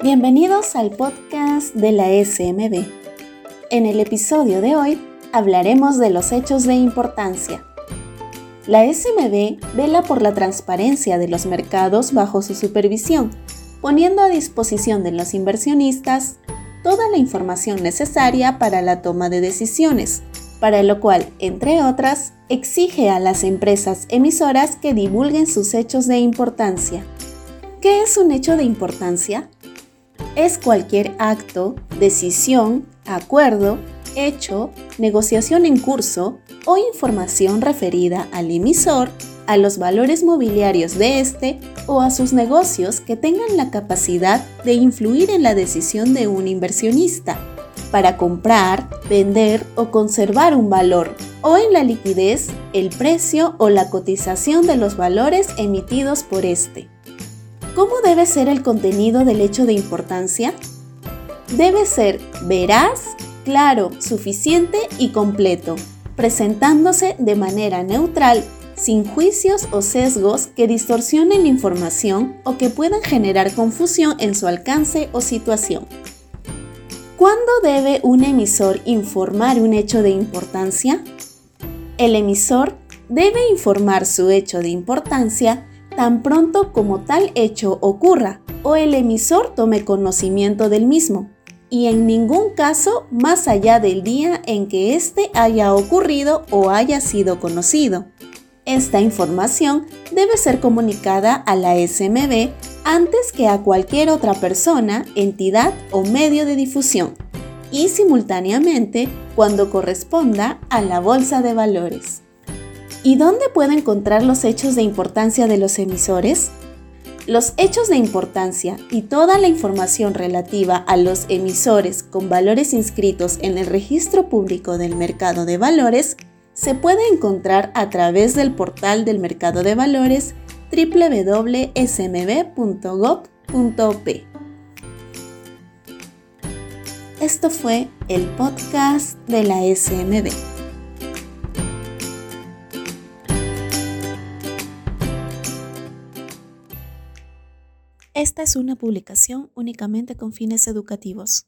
Bienvenidos al podcast de la SMB. En el episodio de hoy hablaremos de los hechos de importancia. La SMB vela por la transparencia de los mercados bajo su supervisión, poniendo a disposición de los inversionistas toda la información necesaria para la toma de decisiones, para lo cual, entre otras, exige a las empresas emisoras que divulguen sus hechos de importancia. ¿Qué es un hecho de importancia? Es cualquier acto, decisión, acuerdo, hecho, negociación en curso o información referida al emisor, a los valores mobiliarios de este o a sus negocios que tengan la capacidad de influir en la decisión de un inversionista para comprar, vender o conservar un valor, o en la liquidez, el precio o la cotización de los valores emitidos por este. ¿Cómo debe ser el contenido del hecho de importancia? Debe ser veraz, claro, suficiente y completo, presentándose de manera neutral, sin juicios o sesgos que distorsionen la información o que puedan generar confusión en su alcance o situación. ¿Cuándo debe un emisor informar un hecho de importancia? El emisor debe informar su hecho de importancia tan pronto como tal hecho ocurra o el emisor tome conocimiento del mismo, y en ningún caso más allá del día en que éste haya ocurrido o haya sido conocido. Esta información debe ser comunicada a la SMB antes que a cualquier otra persona, entidad o medio de difusión y simultáneamente cuando corresponda a la bolsa de valores. ¿Y dónde puedo encontrar los hechos de importancia de los emisores? Los hechos de importancia y toda la información relativa a los emisores con valores inscritos en el registro público del mercado de valores se puede encontrar a través del portal del mercado de valores www.smb.gov.p. Esto fue el podcast de la SMB. Esta es una publicación únicamente con fines educativos.